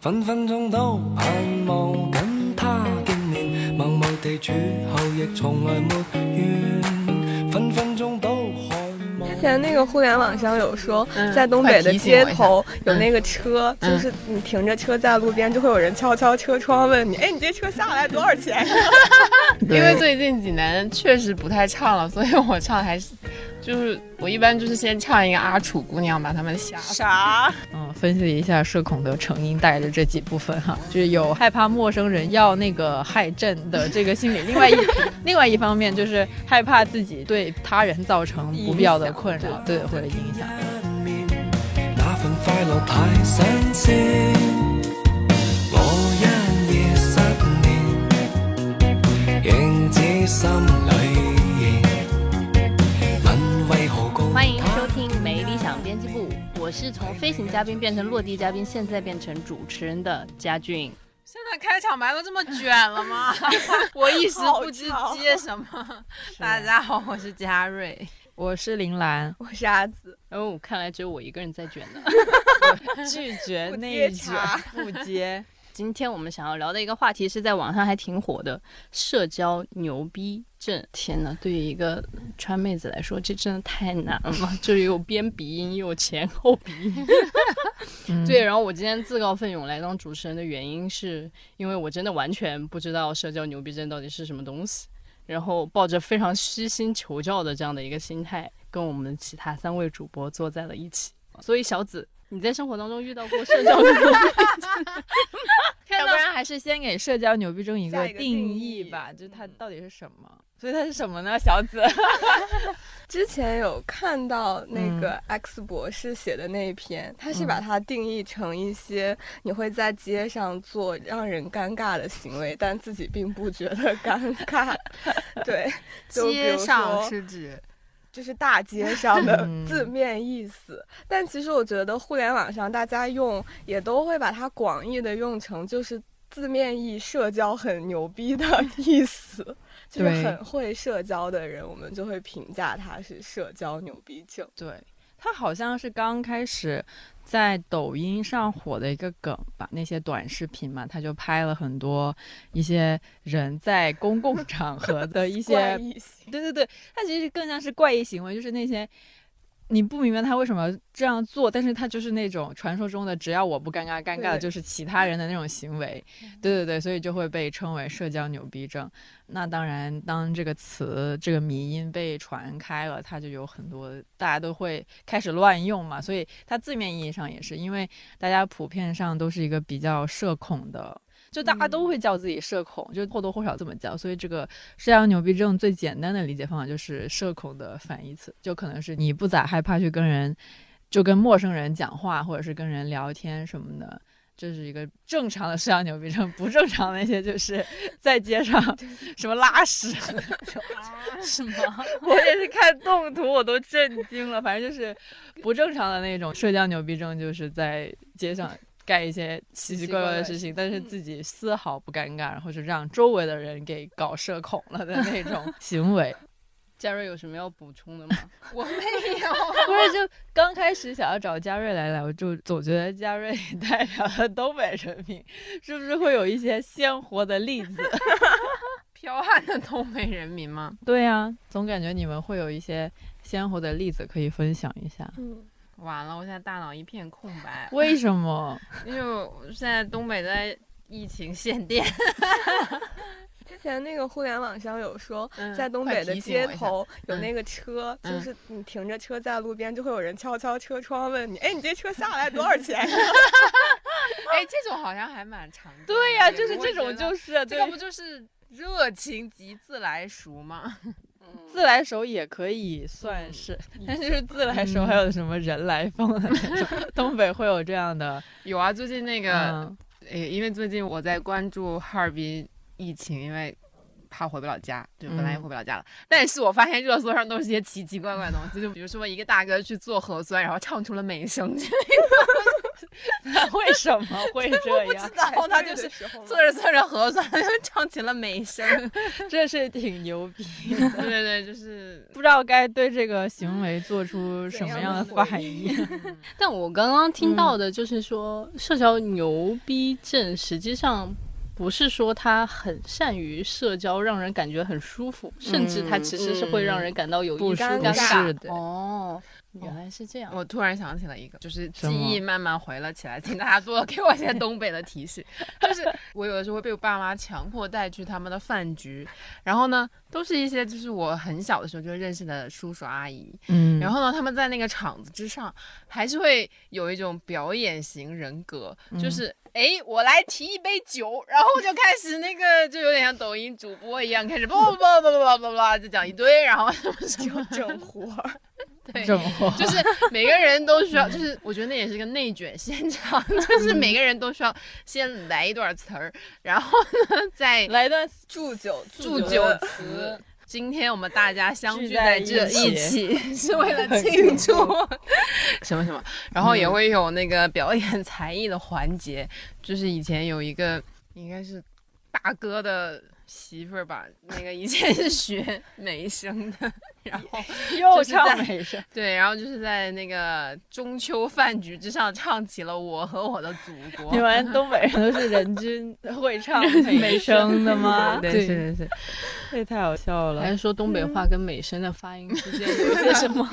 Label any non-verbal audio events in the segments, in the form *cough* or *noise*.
分分钟都盼望跟他见面，默默地处后亦从来没怨，分分钟都渴望。之前那个互联网上有说，嗯在东北的街头有嗯那个车，嗯就是你停着车在路边，就会有人敲敲车窗问你，哎，你这车下来多少钱？*laughs* 因为最近济南确实不太唱了，所以我唱还是就是我一般就是先唱一个阿楚姑娘，把他们吓死。分析一下社恐的成因，带着这几部分哈，*laughs* 就是有害怕陌生人要那个害朕的这个心理，另外一 *laughs* 另外一方面就是害怕自己对他人造成不必要的困扰，对或者影响。那份快樂太新鮮，我一夜失眠，心裏現，問為何共欢迎收听《没理想编辑部》，我是从飞行嘉宾变成落地嘉宾，现在变成主持人的佳俊。现在开场白都这么卷了吗？*laughs* 我一时不知接什么。*laughs* 大家好，我是嘉瑞。我是林兰，我是阿紫，哦，看来只有我一个人在卷呢。*laughs* 拒绝内卷，不接。今天我们想要聊的一个话题是在网上还挺火的社交牛逼症。天呐，对于一个川妹子来说，这真的太难了，就是有边鼻音又有前后鼻音。*laughs* 嗯对，然后我今天自告奋勇来当主持人的原因，是因为我真的完全不知道社交牛逼症到底是什么东西，然后抱着非常虚心求教的这样的一个心态，跟我们其他三位主播坐在了一起。所以小紫，你在生活当中遇到过社交牛逼症？*laughs* 要不然还是先给社交牛逼症一个个定定义义吧，就是它到底是什么？所以它是什么呢？小紫，*laughs* 之前有看到那嗯个 X 博士写的那一篇，他是把它定义成一些你会在街上做让人尴尬的行为，但自己并不觉得尴尬。*laughs* 对，街上说是指就是大街上的嗯字面意思。但其实我觉得互联网上大家用也都会把它广义的用成就是字面意社交很牛逼的意思。就是很会社交的人，我们就会评价他是社交牛逼症。对，他好像是刚开始在抖音上火的一个梗吧，那些短视频嘛，他就拍了很多一些人在公共 *laughs* 场合的一些，对对对，他其实更像是怪异行为，就是那些。你不明白他为什么这样做，但是他就是那种传说中的只要我不尴尬，尴尬的就是其他人的那种行为，对对对，所以就会被称为社交牛逼症。那当然，当这个词这个迷音被传开了，它就有很多大家都会开始乱用嘛，所以它字面意义上也是，因为大家普遍上都是一个比较社恐的。就大家都会叫自己社恐，就或多或少这么叫，所以这个社交牛逼症最简单的理解方法就是社恐的反义词，就可能是你不咋害怕去跟人，就跟陌生人讲话，或者是跟人聊天什么的，这是一个正常的社交牛逼症。不正常的那些就是 *laughs* 在街上什么拉屎，是吗？*laughs* 我也是看动图我都震惊了。反正就是不正常的那种社交牛逼症，就是在街上干一些奇奇怪怪的事情，但是自己丝毫不尴尬，然后就让周围的人给搞社恐了的那种 *laughs* 行为。嘉瑞有什么要补充的吗？*laughs* 我没有。*laughs* 不是，就刚开始想要找嘉瑞来聊，就总觉得嘉瑞代表了东北人民，是不是会有一些鲜活的例子？彪悍的东北人民吗？对呀、总感觉你们会有一些鲜活的例子可以分享一下。嗯，完了，我现在大脑一片空白，为什么？*laughs* 因为我现在东北在疫情限电。*laughs* 之前那个互联网上有说，嗯在东北的街头有嗯那个车，就嗯是你停着车在路边，就会有人敲敲车窗问你，哎，你这车下来多少钱？*laughs* 哎，这种好像还蛮常见的。对呀、就是这种，就是这个不就是热情及自来熟吗？自来熟也可以算是，*laughs* 但是就是自来熟还有什么人来疯的那种，*laughs* 东北会有这样的，有啊，最近那个，嗯。诶，因为最近我在关注哈尔滨疫情，因为怕回不了家，就本来也嗯回不了家了。但是我发现热搜上都是些奇奇怪怪的东西，就比如说一个大哥去做核酸，然后唱出了美声，就那个 *laughs* 为什么会 *laughs* 这样？然后他就是做着做着核酸，*laughs* 就唱起了美声。这是挺牛逼的。对对对，就是不知道该对这个行为做出什么样的反应。但我刚刚听到的就是说，社交牛逼症实际上不是说他很善于社交，让人感觉很舒服，甚至他其实是会让人感到有一丝尴尬。哦。原来是这样，我突然想起了一个，就是记忆慢慢回了起来，请大家多给我一些东北的提示。就是我有的时候会被我爸妈强迫带去他们的饭局，然后呢，都是一些就是我很小的时候就认识的叔叔阿姨，嗯，然后呢，他们在那个场子之上，还是会有一种表演型人格，就是哎，我来提一杯酒，然后就开始那个就有点像抖音主播一样，开始叭叭叭叭叭叭叭就讲一堆，然后什么什么整活。对，就是每个人都需要，就是我觉得那也是个内卷现场，就是每个人都需要先来一段词儿，然后呢再来一段祝酒祝酒词。今天我们大家相聚在这一起，*laughs* 是为了庆祝。*laughs* *laughs* 什么什么，然后也会有那个表演才艺的环节，就是以前有一个应该是大哥的。媳妇儿吧，那个以前是学美声的，然后 *laughs* 又唱美声，对，然后就是在那个中秋饭局之上唱起了《我和我的祖国》。你们 *laughs* 东北人都是人均会唱美声的吗？*laughs* 对，是是是，这太好笑了。还是说东北话跟美声的发音之间有些什么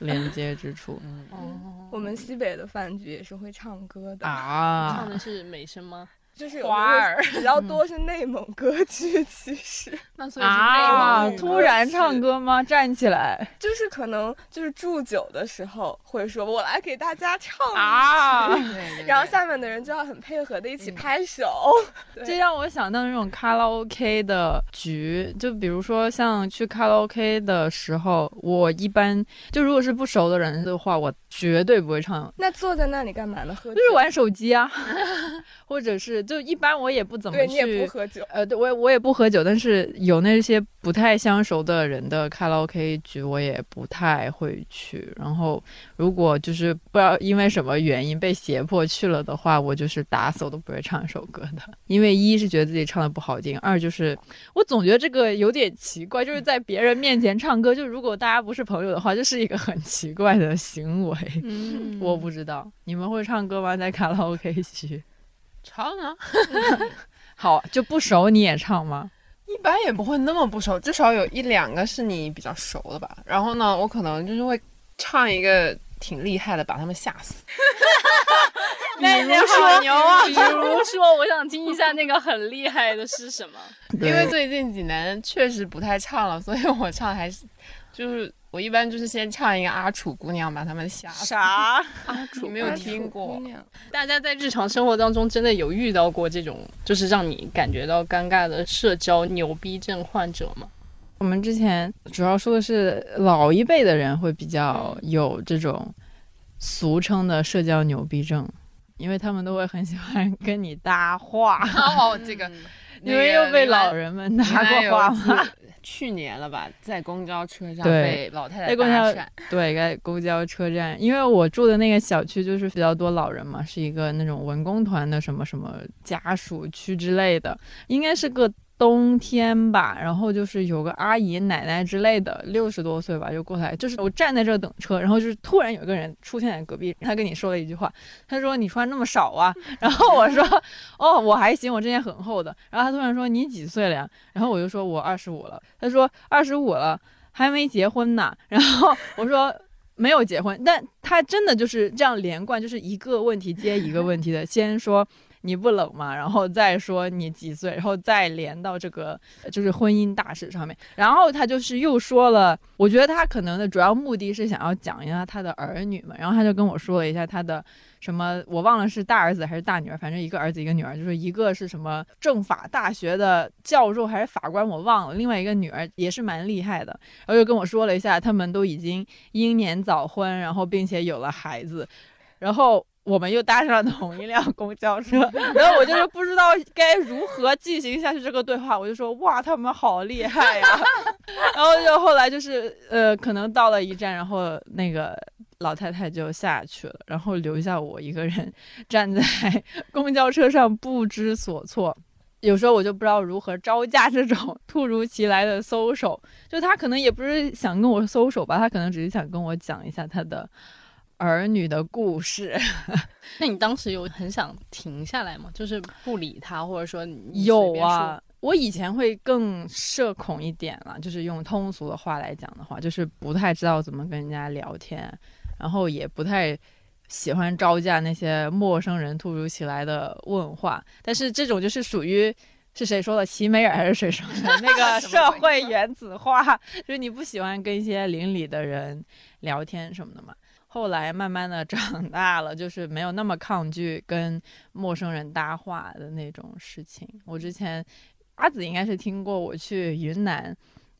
连接之处？哦，我们西北的饭局也是会唱歌的啊，唱的是美声吗？就是花儿比较多是内蒙歌曲，其实 *laughs* 那所以是内蒙突然唱歌吗？站起来，就是可能就是祝酒的时候会说，我来给大家唱啊，*laughs* 然后下面的人就要很配合的一起拍手。*laughs* 这让我想到那种卡拉 OK 的局，就比如说像去卡拉 OK 的时候，我一般就如果是不熟的人的话，我绝对不会唱。那坐在那里干嘛呢？喝就是玩手机啊，*laughs* 或者是。就一般我也不怎么去，也不喝酒。呃，对，我我也不喝酒，但是有那些不太相熟的人的卡拉 OK 局，我也不太会去。然后，如果就是不知道因为什么原因被胁迫去了的话，我就是打死我都不会唱一首歌的。*laughs* 因为一是觉得自己唱的不好听，二就是我总觉得这个有点奇怪，就是在别人面前唱歌，就如果大家不是朋友的话，就是一个很奇怪的行为。嗯，我不知道你们会唱歌吗？在卡拉 OK 区？*laughs* 唱啊，好就不熟你也唱吗？一般也不会那么不熟，至少有一两个是你比较熟的吧。然后呢，我可能就是会唱一个挺厉害的，把他们吓死。*laughs* 比如说牛啊，比如 *laughs* 说，我想听一下那个很厉害的是什么？因为最近几年确实不太唱了，所以我唱还是就是。我一般就是先唱一个阿楚姑娘，把他们吓啥？*laughs* 阿楚没有听过。大家在日常生活当中真的有遇到过这种，就是让你感觉到尴尬的社交牛逼症患者吗？我们之前主要说的是老一辈的人会比较有这种俗称的社交牛逼症，因为他们都会很喜欢跟你搭话。哦，这个，你们又被老人们搭过话吗？去年了吧，在公交车上被老太太搭讪。对，在公交车站，因为我住的那个小区就是比较多老人嘛，是一个那种文工团的什么什么家属区之类的，应该是个。冬天吧，然后就是有个阿姨、奶奶之类的，六十多岁吧，就过来，就是我站在这等车，然后就是突然有一个人出现在隔壁，他跟你说了一句话，他说你穿那么少啊，*laughs* 然后我说哦我还行，我这件很厚的，然后他突然说你几岁了呀？然后我就说我二十五了，他说二十五了还没结婚呢，然后我说没有结婚，但他真的就是这样连贯，就是一个问题接一个问题的，先说。你不冷吗？然后再说你几岁，然后再连到这个就是婚姻大事上面。然后他就是又说了，我觉得他可能的主要目的是想要讲一下他的儿女嘛。然后他就跟我说了一下他的什么，我忘了是大儿子还是大女儿，反正一个儿子一个女儿，就是一个是什么政法大学的教授还是法官，我忘了。另外一个女儿也是蛮厉害的，然后又跟我说了一下，他们都已经英年早婚，然后并且有了孩子，然后。我们又搭上了同一辆公交车，*laughs* 然后我就是不知道该如何进行下去这个对话，我就说哇，他们好厉害呀！*laughs* 然后就后来就是呃，可能到了一站，然后那个老太太就下去了，然后留下我一个人站在公交车上不知所措。有时候我就不知道如何招架这种突如其来的搜手，就他可能也不是想跟我搜手吧，他可能只是想跟我讲一下他的儿女的故事。*laughs* 那你当时有很想停下来吗？就是不理他，或者说你有啊，我以前会更社恐一点了，就是用通俗的话来讲的话，就是不太知道怎么跟人家聊天，然后也不太喜欢招架那些陌生人突如其来的问话。但是这种就是属于是谁说的？齐美尔还是谁说的？那个 *laughs* 社会原子化，*laughs* 就是你不喜欢跟一些邻里的人聊天什么的嘛。后来慢慢的长大了，就是没有那么抗拒跟陌生人搭话的那种事情。我之前阿紫应该是听过我去云南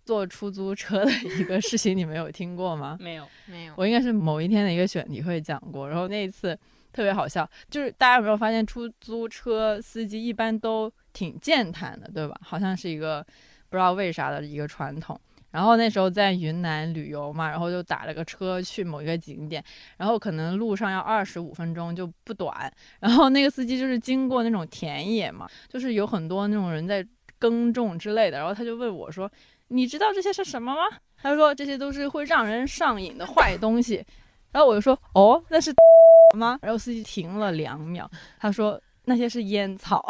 坐出租车的一个事情，你们有听过吗？没有，没有，我应该是某一天的一个选题会讲过，然后那一次特别好笑，就是大家有没有发现出租车司机一般都挺健谈的，对吧？好像是一个不知道为啥的一个传统。然后那时候在云南旅游嘛，然后就打了个车去某一个景点，然后可能路上要二十五分钟就不短。然后那个司机就是经过那种田野嘛，就是有很多那种人在耕种之类的，然后他就问我说：“你知道这些是什么吗？”他说：“这些都是会让人上瘾的坏东西。”然后我就说：“哦，那是 *laughs* 吗？”然后司机停了两秒，他说：“那些是烟草，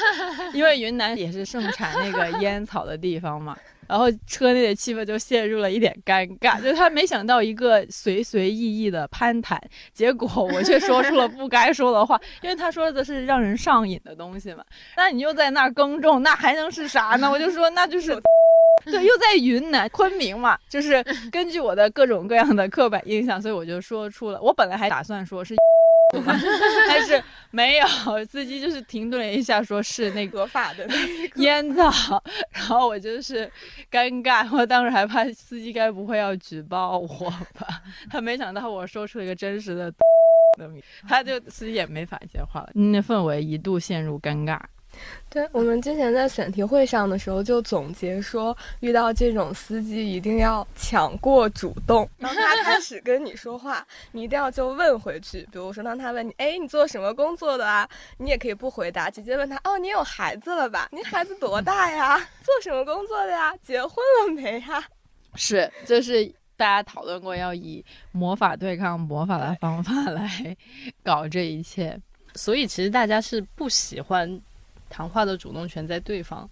*laughs* 因为云南也是盛产那个烟草的地方嘛。”然后车内的气氛就陷入了一点尴尬，*laughs* 就他没想到一个随随意意的攀谈，结果我却说出了不该说的话，因为他说的是让人上瘾的东西嘛。那你又在那儿耕种，那还能是啥呢？我就说那就是。*laughs* 对，又在云南昆明嘛，就是根据我的各种各样的刻板印象，所以我就说出了。我本来还打算说是，*laughs* 但是没有，司机就是停顿了一下，说是那个合法的那个烟草，然后我就是 *laughs* 尴尬，我当时还怕司机该不会要举报我吧？他没想到我说出了一个真实的，*laughs* 他就司机也没法接话了，那氛围一度陷入尴尬。对我们之前在选题会上的时候就总结说，遇到这种司机一定要抢过主动。当他开始跟你说话，你一定要就问回去。比如说，当他问你，哎，你做什么工作的啊？你也可以不回答，直接问他，哦，你有孩子了吧？你孩子多大呀？做什么工作的呀？结婚了没呀？是，就是大家讨论过要以魔法对抗魔法的方法来搞这一切。所以其实大家是不喜欢谈话的主动权在对方，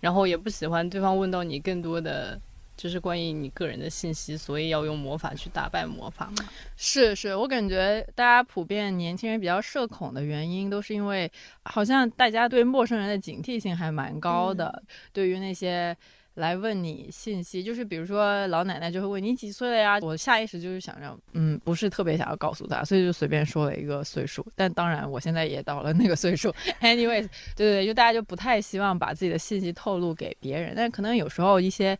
然后也不喜欢对方问到你更多的就是关于你个人的信息，所以要用魔法去打败魔法嘛。是是，我感觉大家普遍年轻人比较社恐的原因，都是因为好像大家对陌生人的警惕性还蛮高的，对于那些。来问你信息，就是比如说老奶奶就会问你几岁了呀？我下意识就是想着，嗯，不是特别想要告诉他，所以就随便说了一个岁数。但当然，我现在也到了那个岁数。Anyways，对对，就大家就不太希望把自己的信息透露给别人，但可能有时候一些。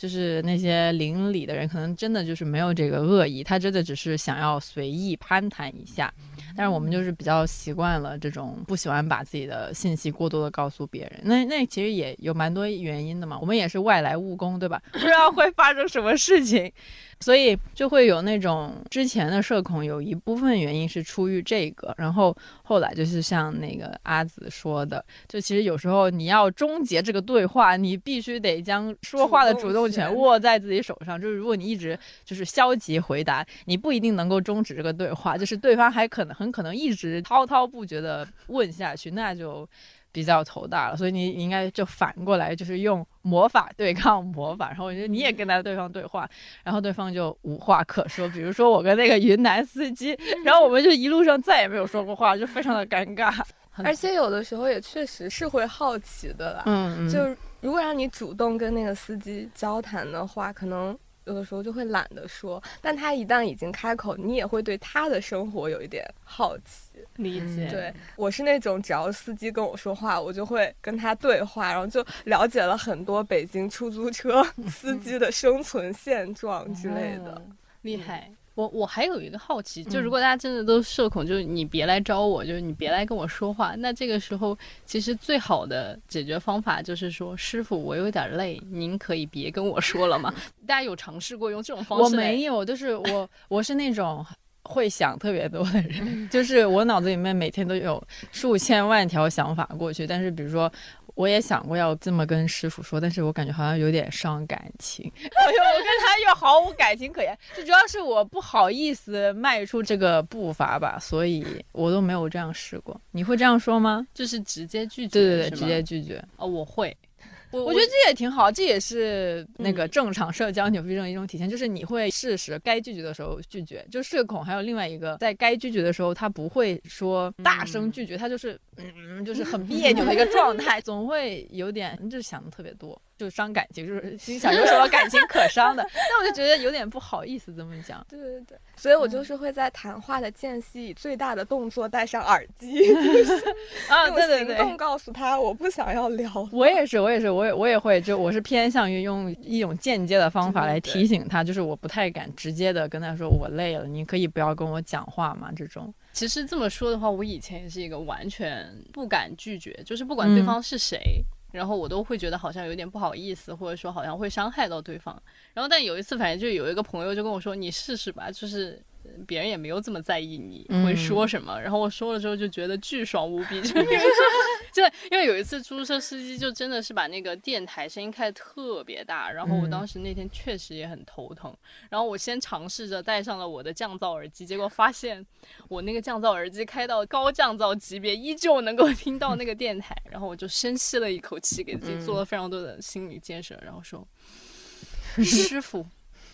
就是那些邻里的人，可能真的就是没有这个恶意，他真的只是想要随意攀谈一下。但是我们就是比较习惯了这种，不喜欢把自己的信息过多的告诉别人。那那其实也有蛮多原因的嘛。我们也是外来务工，对吧？*laughs* 不知道会发生什么事情，所以就会有那种之前的社恐，有一部分原因是出于这个。然后后来就是像那个阿紫说的，就其实有时候你要终结这个对话，你必须得将说话的主动权握在自己手上。就是如果你一直就是消极回答，你不一定能够终止这个对话，就是对方还可能很可能一直滔滔不绝的问下去，那就比较头大了。所以你你应该就反过来，就是用魔法对抗魔法。然后我觉得你也跟他对方对话，然后对方就无话可说。比如说我跟那个云南司机，然后我们就一路上再也没有说过话，就非常的尴尬。*laughs* 而且有的时候也确实是会好奇的啦。就如果让你主动跟那个司机交谈的话，可能有的时候就会懒得说。但他一旦已经开口，你也会对他的生活有一点好奇。理解。对我是那种，只要司机跟我说话，我就会跟他对话，然后就了解了很多北京出租车 *laughs* 司机的生存现状之类的。厉害。我我还有一个好奇，就嗯如果大家真的都社恐，就是你别来招我，就是你别来跟我说话，那这个时候其实最好的解决方法就是说，师傅，我有点累，您可以别跟我说了吗？*laughs* 大家有尝试过用这种方式？我没。有，就是我我是那种会想特别多的人，*laughs* 就是我脑子里面每天都有数千万条想法过去，但是比如说。我也想过要这么跟师傅说，但是我感觉好像有点伤感情，*laughs* 我我跟他又毫无感情可言，就主要是我不好意思迈出这个步伐吧，所以我都没有这样试过。你会这样说吗？就是直接拒绝，对对对，直接拒绝。哦，我会。我我觉得这也挺好，这也是那个嗯。正常社交牛逼症的一种体现，就是你会适时该拒绝的时候拒绝。就社恐还有另外一个，在该拒绝的时候，他不会说大声拒绝，他就是嗯，就是很别扭的一个状态，*laughs* 总会有点就是想的特别多，就伤感情，就是心想有什么感情可伤的，*laughs* 那我就觉得有点不好意思这么讲。对对对，所以我就是会在谈话的间隙以最大的动作戴上耳机，*laughs* 啊，用对对对，行动告诉他我不想要聊。我也是，我也是，我也我也会，就我是偏向于用一种间接的方法来提醒他，就是我不太敢直接的跟他说我累了，你可以不要跟我讲话嘛？这种，其实这么说的话，我以前也是一个完全不敢拒绝，就是不管嗯对方是谁，然后我都会觉得好像有点不好意思，或者说好像会伤害到对方。然后但有一次，反正就有一个朋友就跟我说：“你试试吧，就是。”呃别人也没有这么在意你嗯。会说什么，然后我说了之后就觉得巨爽无比，就 *laughs* 因为就因为有一次出租车司机就真的是把那个电台声音开得特别大，然后我嗯。当时那天确实也很头疼，然后我先尝试着戴上了我的降噪耳机，结果发现我那个降噪耳机开到高降噪级别，依旧能够 *laughs* 听到那个电台，然后我就深吸了一口气，给自己做了非常多的心理建设，然后说：*laughs* “师傅，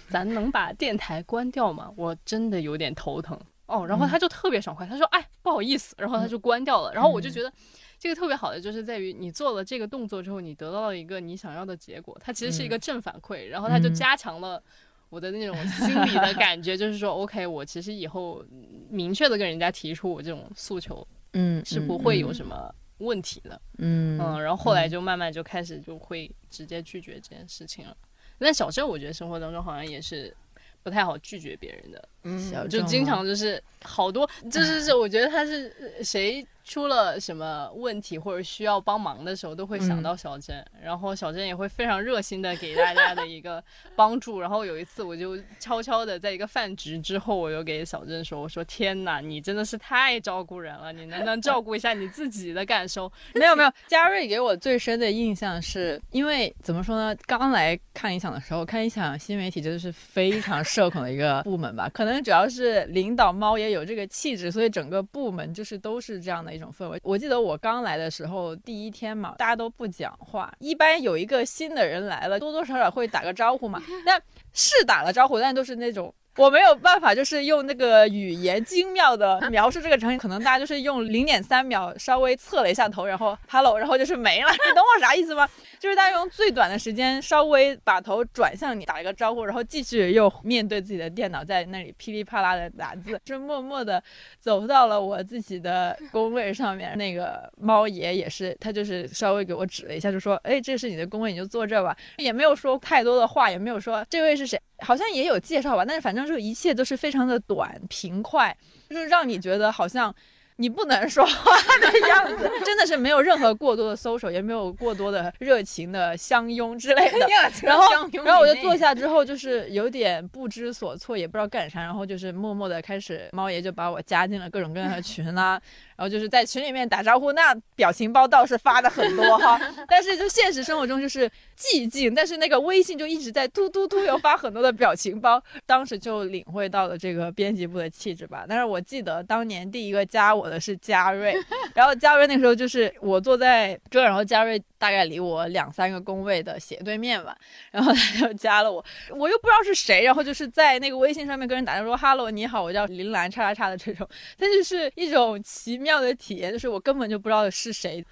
咱能把电台关掉吗？我真的有点头疼。”哦，然后他就特别爽快，他说：“哎，不好意思。”然后他就关掉了。然后我就觉得。这个特别好的就是在于你做了这个动作之后，你得到了一个你想要的结果，它其实是一个正反馈，然后它就嗯加强了我的那种心理的感觉，就是说，OK，我其实以后明确的跟人家提出我这种诉求嗯，是不会有什么问题的，嗯，嗯，然后后来就慢慢就开始就会直接拒绝这件事情了。但小郑，我觉得生活当中好像也是不太好拒绝别人的，嗯。就经常就是好多，就是是我觉得他是呃谁出了什么问题或者需要帮忙的时候，都会想到小郑，然后小郑也会非常热心的给大家的一个帮助。然后有一次，我就悄悄的在一个饭局之后，我又给小郑说：“我说天哪，你真的是太照顾人了，你能不能照顾一下你自己的感受？”没有没有，*laughs* 嘉瑞给我最深的印象是因为怎么说呢？刚来看理想的时候，看理想新媒体真的是非常社恐的一个部门吧。可能主要是领导猫也有这个气质，所以整个部门就是都是这样的一种氛围。我记得我刚来的时候，第一天嘛，大家都不讲话，一般有一个新的人来了，多多少少会打个招呼嘛。*laughs* 但是打了招呼，但都是那种。我没有办法，就是用那个语言精妙的描述这个场景，可能大家就是用零点三秒稍微侧了一下头，然后 hello，*laughs* 然后就是没了。*laughs* 你懂我啥意思吗？就是大家用最短的时间稍微把头转向你，打一个招呼，然后继续又面对自己的电脑，在那里噼里啪啦的打字，就默默的走到了我自己的工位上面。那个猫爷也是，他就是稍微给我指了一下，就说：“哎，这是你的工位，你就坐这吧。”也没有说太多的话，也没有说这位是谁。*laughs* 好像也有介绍吧，但是反正就一切都是非常的短平快，就是让你觉得好像你不能说话的样子，*laughs* 真的是没有任何过多的搜索，也没有过多的热情的相拥之类的。然后，然后我就坐下之后，就是有点不知所措，也不知道干啥，然后就是默默的开始，猫爷就把我加进了各种各样的群啦、然后就是在群里面打招呼，那表情包倒是发的很多哈，*laughs* 但是就现实生活中就是寂静，但是那个微信就一直在嘟嘟嘟有发很多的表情包，当时就领会到了这个编辑部的气质吧。但是我记得当年第一个加我的是嘉瑞，*laughs* 然后嘉瑞那时候就是我坐在这，然后嘉瑞大概离我两三个工位的斜对面吧，然后他就加了我，我又不知道是谁，然后就是在那个微信上面跟人打招呼说 “hello，你好，我叫林兰叉叉叉”的这种，他就是一种奇妙的体验，就是我根本就不知道是谁，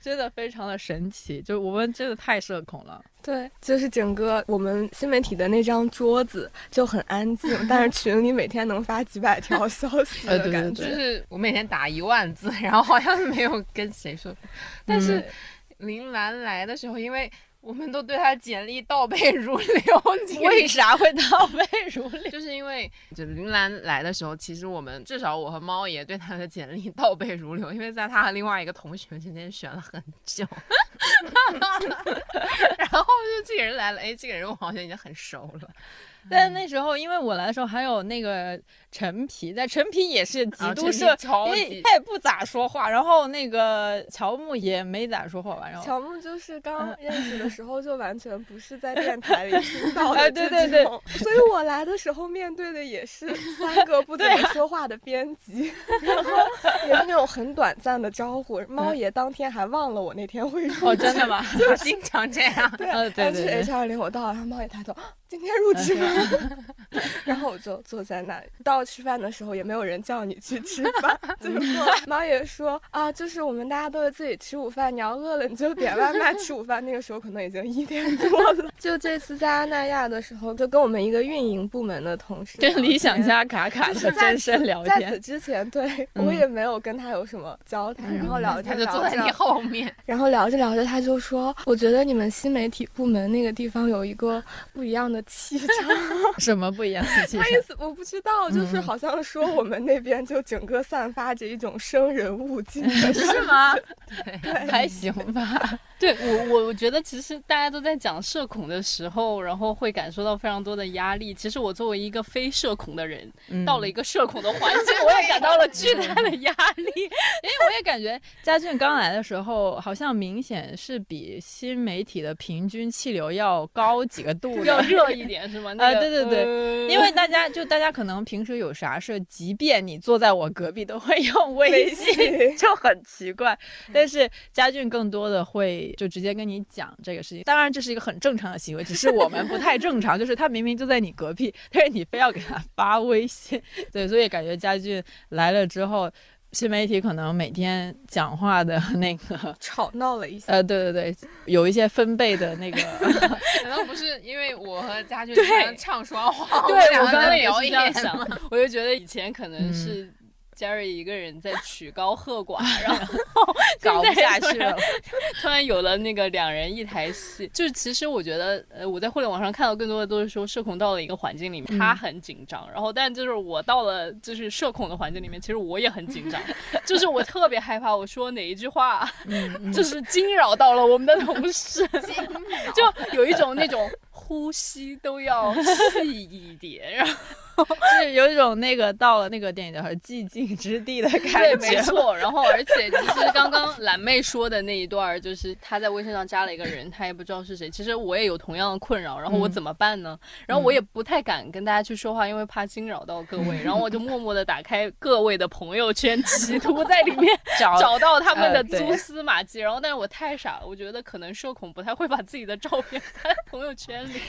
真的非常的神奇，就是我们真的太社恐了。对，就是整个我们新媒体的那张桌子就很安静，但是群里每天能发几百条 *laughs* 消息的感觉。对就是我每天打一万字，然后好像没有跟谁说。但是林兰来的时候，因为我们都对他简历倒背如流。*laughs* 为啥会倒背如流？就是因为就林兰来的时候，其实我们至少我和猫爷对他的简历倒背如流，因为在他和另外一个同学之间选了很久。*laughs* 然后就这个人来了，哎，这个人我好像已经很熟了。但那时候，因为我来的时候还有那个陈皮，在陈皮也是极度社，因为他也不咋说话。然后那个乔木也没咋说话吧。然后乔木就是刚认识的时候就完全不是在电台里听到 *laughs* 的对对对，所以我来的时候面对的也是三个不怎么说话的编辑，然后也是那种很短暂的招呼。猫爷当天还忘了我那天会说哦，真的吗？*laughs* 就是经常这样。对对对。H 二零我到了，然后猫爷抬头。今天入职吗？*laughs* 然后我就坐在那里。到吃饭的时候也没有人叫你去吃饭，*laughs* 就是猫爷说啊，就是我们大家都是自己吃午饭，你要饿了你就点外卖吃午饭。那个时候可能已经一点多了。*laughs* 就这次在阿那亚的时候，就跟我们一个运营部门的同事，跟理想家卡卡的真身聊天。在此之前，对我也没有跟他有什么交谈，然后聊天，他就坐在你后面，然后聊着聊着，他就说，我觉得你们新媒体部门那个地方有一个不一样的。气场 *laughs* 什么不一样的气场？他意思我不知道，就是好像说我们那边就整个散发着一种生人勿近，是吗？*laughs* 对，还行吧。*laughs* 对我，我我觉得其实大家都在讲社恐的时候，然后会感受到非常多的压力。其实我作为一个非社恐的人，到了一个社恐的环境，我也感到了巨大的压力。因为我也感觉佳俊刚来的时候，好像明显是比新媒体的平均气流要高几个度，要热一点是吗？啊，对对对，因为大家就大家可能平时有啥事，即便你坐在我隔壁，都会用微信 *laughs* *laughs* 就很奇怪。但是佳俊更多的会。就直接跟你讲这个事情，当然这是一个很正常的行为，只是我们不太正常。*laughs* 就是他明明就在你隔壁，但是你非要给他发微信，对，所以感觉佳俊来了之后，新媒体可能每天讲话的 *laughs* 那个 *laughs* 吵闹了一下，呃，对对对，有一些分贝的那个，难道不是因为我和家俊唱双簧？对，我刚刚也是这样想，*laughs* 我就觉得以前可能是。嘉瑞一个人在曲高和寡，*laughs* 然后搞不下去了。*laughs* 突然有了那个两人一台戏，就是其实我觉得，呃，我在互联网上看到更多的都是说社恐到了一个环境里面，他很紧张，然后但就是我到了就是社恐的环境里面，其实我也很紧张，*laughs* 就是我特别害怕我说哪一句话，就是惊扰到了我们的同事，就有一种那种呼吸都要细一点，然后。是有一种那个到了那个电影叫《寂静之地》的感觉，对，没错。然后，而且其实刚刚蓝妹说的那一段，就是她在微信上加了一个人，她也不知道是谁。其实我也有同样的困扰，然后我怎么办呢？然后我也不太敢跟大家去说话，因为怕惊扰到各位。然后我就默默的打开各位的朋友圈，企图在里面 *laughs* 找找到他们的蛛丝马迹。然后，但是我太傻了，我觉得可能社恐不太会把自己的照片 *laughs* 发在朋友圈里。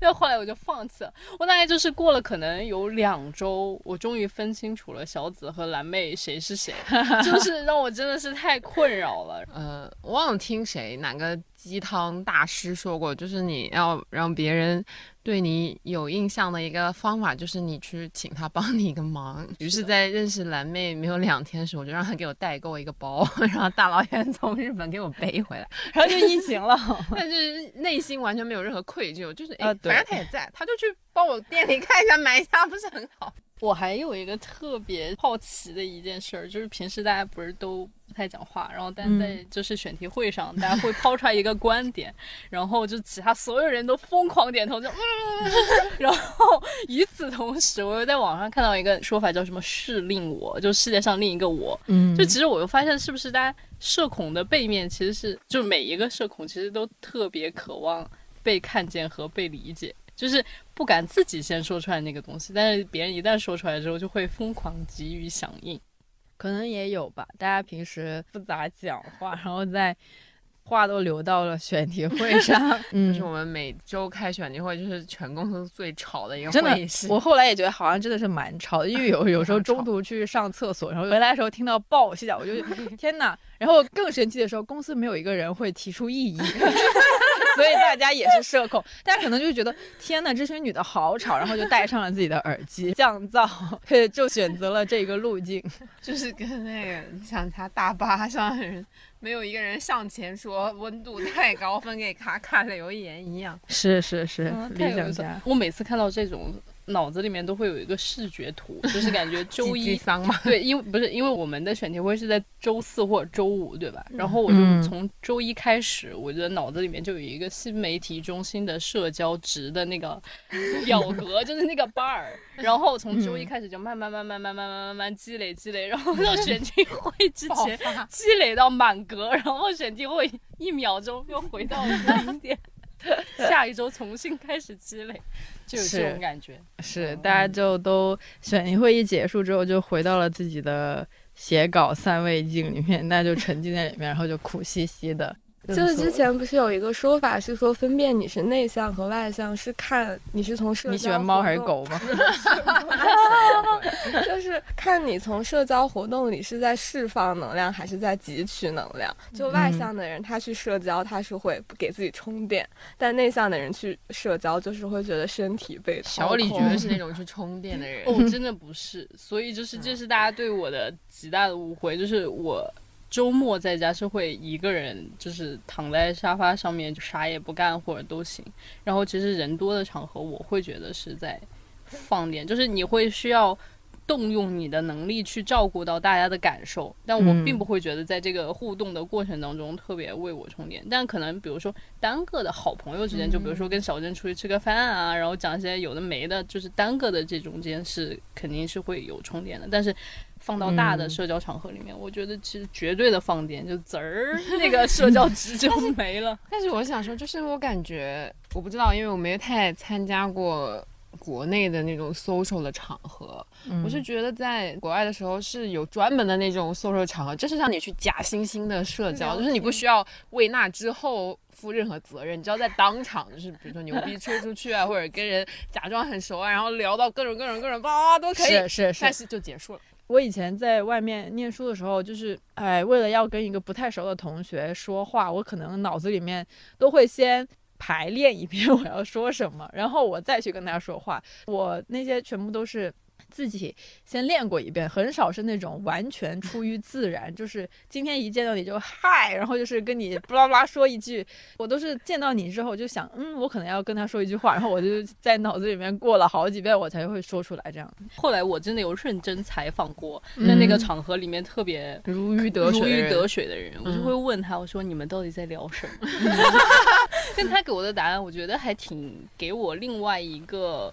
那后来我就放弃了。我大概就是过了可能。可能有两周，我终于分清楚了小紫和蓝妹谁是谁，*laughs* 就是让我真的是太困扰了。呃，我忘了听谁哪个鸡汤大师说过，就是你要让别人对你有印象的一个方法，就是你去请他帮你一个忙。于是，在认识蓝妹没有两天时，我就让她给我代购一个包，*laughs* 然后大老远从日本给我背回来，然后就疫情了。但是内心完全没有任何愧疚，就是哎，反正他也在，他就去。帮我店里看一下买一下，不是很好。我还有一个特别好奇的一件事儿，就是平时大家不是都不太讲话，然后但在就是选题会上，大家会抛出来一个观点，然后就其他所有人都疯狂点头，就嗯。*laughs* 然后与此同时，我又在网上看到一个说法，叫什么“是另我”，就世界上另一个我。嗯。就其实我又发现，是不是大家社恐的背面其实是，就每一个社恐其实都特别渴望被看见和被理解。就是不敢自己先说出来那个东西，但是别人一旦说出来之后，就会疯狂给予响应。可能也有吧，大家平时不咋讲话，然后在话都留到了选题会 *laughs* 上。嗯，就是我们每周开选题会，就是全公司最吵的一个会议室。我后来也觉得好像真的是蛮吵的，因为有 *laughs* 有时候中途去上厕所，然后回来的时候听到爆笑，我就 *laughs* 天哪！然后更神奇的时候，公司没有一个人会提出异议。所以大家也是社恐，大家可能就觉得天呐，这群女的好吵，然后就戴上了自己的耳机降噪，*laughs* 就选择了这个路径，*laughs* 就是跟那个想他大巴上的人没有一个人上前说温度太高，分给卡卡留言一样。是是是，嗯太理有意思了想家。我每次看到这种，脑子里面都会有一个视觉图，*laughs* 就是感觉 *laughs* 周一，*laughs* 对，因为不是因为我们的选题会是在周四或者周五，对吧？然后我嗯就从周一开始，我觉得脑子里面就有一个新媒体中心的社交值的那个表格，就是那个 bar。然后从周一开始就慢慢慢慢慢慢慢慢慢慢积累积累，然后到选题会之前。积累到满格，然后选题会一秒钟又回到零点，*laughs* 下一周重新开始积累，*laughs* 就有这种感觉。是，大家就都选题会议结束之后，就回到了自己的写稿三味镜里面，那就沉浸在里面，然后就苦兮兮的。就是之前不是有一个说法是说分辨你是内向和外向是看你是从社交你喜欢猫还是狗吗？*laughs* 就是看你从社交活动里是在释放能量还是在汲取能量。就外嗯向的人，他去社交，他是会给自己充电；但内向的人去社交，就是会觉得身体被小李空觉得是那种 *laughs* 去充电的人。哦，真的不是，所以就是这是大家对我的极大的误会，就是我周末在家是会一个人，就是躺在沙发上面就啥也不干或者都行，然后其实人多的场合，我会觉得是在放电，就是你会需要。动用你的能力去照顾到大家的感受，但我嗯并不会觉得在这个互动的过程当中特别为我充电。但可能比如说单个的好朋友之间，就比如说跟小珍出去吃个饭啊，然后讲一些有的没的，就是单个的这中间是肯定是会有充电的。但是放到大的嗯社交场合里面，我觉得其实绝对的放电，就滋儿那个社交值就 *laughs* 没了。但是我想说，就是我感觉我不知道，因为我没太参加过国内的那种 social 的场合。我是觉得在国外的时候是有专门的那种 social 场合，就是让你去假惺惺的社交，就是你不需要为那之后负任何责任，你只要在当场，就是比如说牛逼吹出去啊，或者跟人假装很熟啊，然后聊到各种各种各种吧都可以，是是是但，是就结束了。我以前在外面念书的时候，就是哎，为了要跟一个不太熟的同学说话，我可能脑子里面都会先排练一遍 *laughs* 我要说什么，然后我再去跟他说话。我那些全部都是。自己先练过一遍，很少是那种完全出于自然，就是今天一见到你就嗨，然后就是跟你巴拉巴拉说一句，我都是见到你之后就想，嗯，我可能要跟他说一句话，然后我就在脑子里面过了好几遍，我才会说出来这样。后来我真的有认真采访过，在那个场合里面特别如鱼得水的人如鱼得水的人，我就嗯会问他，我说你们到底在聊什么？*laughs* 但他给我的答案，我觉得还挺给我另外一个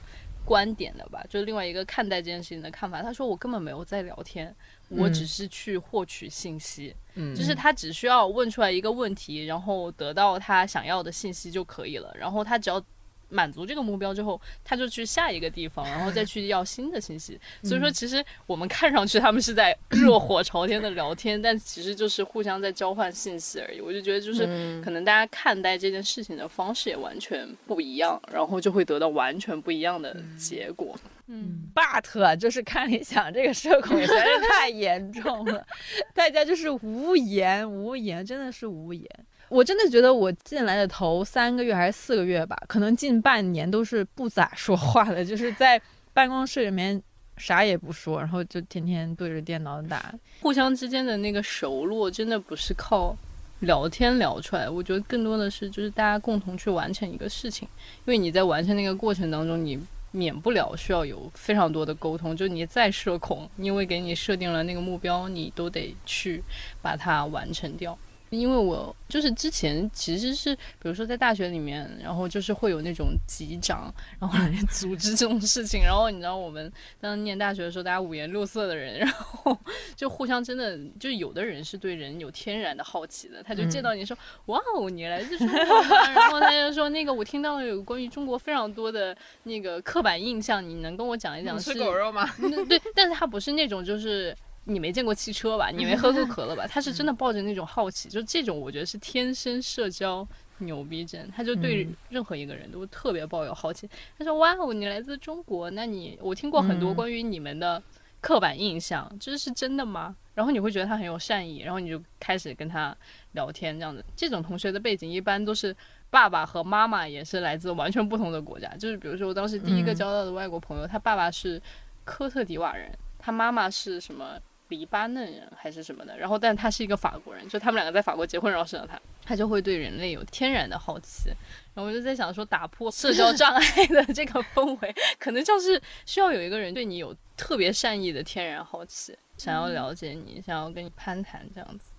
观点的吧，就是另外一个看待这件事情的看法。他说我根本没有在聊天，我只是去获取信息，嗯就是他只需要问出来一个问题，然后得到他想要的信息就可以了，然后他只要。满足这个目标之后，他就去下一个地方，然后再去要新的信息。所以说，其实我们看上去他们是在热火朝天的聊天，但其实就是互相在交换信息而已。我就觉得，就是嗯可能大家看待这件事情的方式也完全不一样，然后就会得到完全不一样的结果。嗯，but 就是看理想这个社恐也实在是太严重了，*laughs* 大家就是无言无言，真的是无言。我真的觉得我进来的头三个月还是四个月吧，可能近半年都是不咋说话的，就是在办公室里面啥也不说，然后就天天对着电脑打。互相之间的那个熟络，真的不是靠聊天聊出来，我觉得更多的是就是大家共同去完成一个事情，因为你在完成那个过程当中，你免不了需要有非常多的沟通，就你再社恐，因为给你设定了那个目标，你都得去把它完成掉。因为我就是之前其实是，比如说在大学里面，然后就是会有那种级长，然后来组织这种事情，然后你知道我们当时念大学的时候，大家五颜六色的人，然后就互相真的，就有的人是对人有天然的好奇的，他就见到你说，哇哦，你来自中国？*laughs* 然后他就说那个我听到了有关于中国非常多的那个刻板印象，你能跟我讲一讲是？吃狗肉吗？对对，但是他不是那种就是。你没见过汽车吧？你没喝过可乐吧？*laughs* 他是真的抱着那种好奇，就这种我觉得是天生社交牛逼症，他就对嗯任何一个人都特别抱有好奇。他说：“哇哦，你来自中国，那你我听过很多嗯关于你们的刻板印象，这是真的吗？”然后你会觉得他很有善意，然后你就开始跟他聊天这样子。这种同学的背景一般都是爸爸和妈妈也是来自完全不同的国家，就是比如说我当时第一个嗯交到的外国朋友，他爸爸是科特迪瓦人，他妈妈是什么？黎巴嫩人还是什么的，然后但他是一个法国人，就他们两个在法国结婚，然后生了他，他就会对人类有天然的好奇。然后我就在想说，打破社交障碍的 *laughs* 这个氛围，可能就是需要有一个人对你有特别善意的天然好奇，想要了解你，想要跟你攀谈这样子。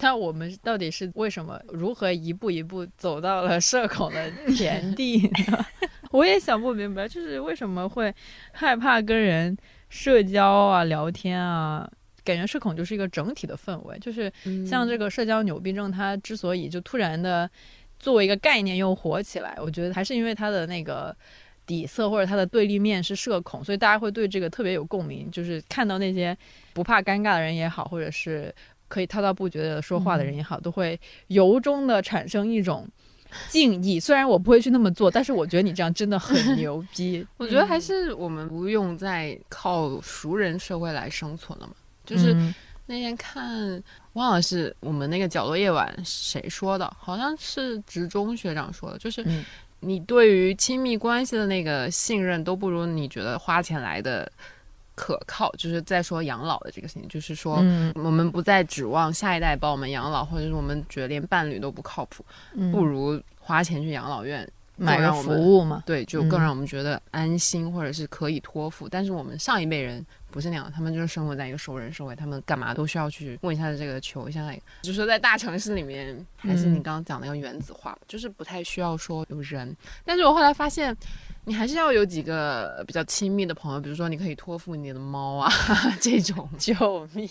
那我们到底是为什么如何一步一步走到了社恐的田地呢？*laughs* 我也想不明白，就是为什么会害怕跟人社交啊、聊天啊？感觉社恐就是一个整体的氛围，就是像这个社交牛逼症，它之所以就突然的作为一个概念又火起来，我觉得还是因为它的那个底色或者它的对立面是社恐，所以大家会对这个特别有共鸣，就是看到那些不怕尴尬的人也好，或者是。可以滔滔不绝的说话的人也好，都会由衷的产生一种敬意。虽然我不会去那么做，但是我觉得你这样真的很牛逼。*laughs* 我觉得还是我们不用再靠熟人社会来生存了嘛。就是那天看，忘了是我们那个角落夜晚谁说的，好像是职中学长说的，就是你对于亲密关系的那个信任都不如你觉得花钱来的。可靠，就是在说养老的这个事情，就是说，我们不再指望下一代帮我们养老，或者是我们觉得连伴侣都不靠谱，不如花钱去养老院买个服务嘛？对，就更让我们觉得安心，或者是可以托付。但是我们上一辈人不是那样，他们就是生活在一个熟人社会，他们干嘛都需要去问一下这个，求一下那个。就是说，在大城市里面，还是你刚刚讲那个原子化，就是不太需要说有人。但是我后来发现。你还是要有几个比较亲密的朋友，比如说你可以托付你的猫啊，*laughs* 这种救命，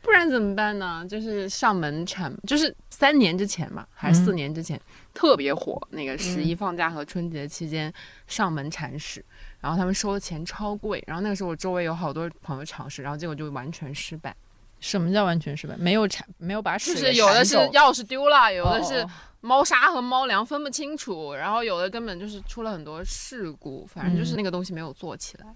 不然怎么办呢？就是上门产，就是三年之前嘛，还是四年之前特别火，那个十一放假和春节期间上门铲屎，然后他们收的钱超贵，然后那个时候我周围有好多朋友尝试，然后结果就完全失败。什么叫完全失败？没有铲，没有把屎就是有的是钥匙丢了，有的是。猫砂和猫粮分不清楚，然后有的根本就是出了很多事故，反正就是那个东西没有做起来。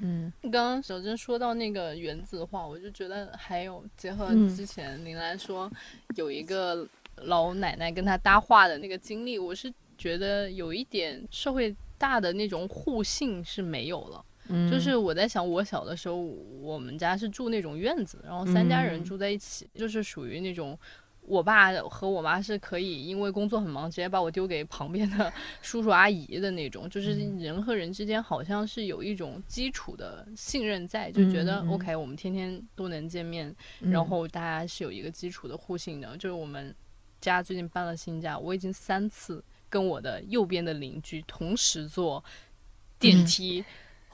嗯，刚刚小珍说到那个原子化，我就觉得还有结合之前您来说有一个老奶奶跟他搭话的那个经历，我是觉得有一点社会大的那种互信是没有了。嗯，就是我在想，我小的时候我们家是住那种院子，然后三家人住在一起，就是属于那种。我爸和我妈是可以因为工作很忙，直接把我丢给旁边的 *laughs* 叔叔阿姨的那种。就是人和人之间好像是有一种基础的信任在，就觉得 OK，我们天天都能见面，然后大家是有一个基础的互信的。就是我们家最近搬了新家，我已经三次跟我的右边的邻居同时坐电梯。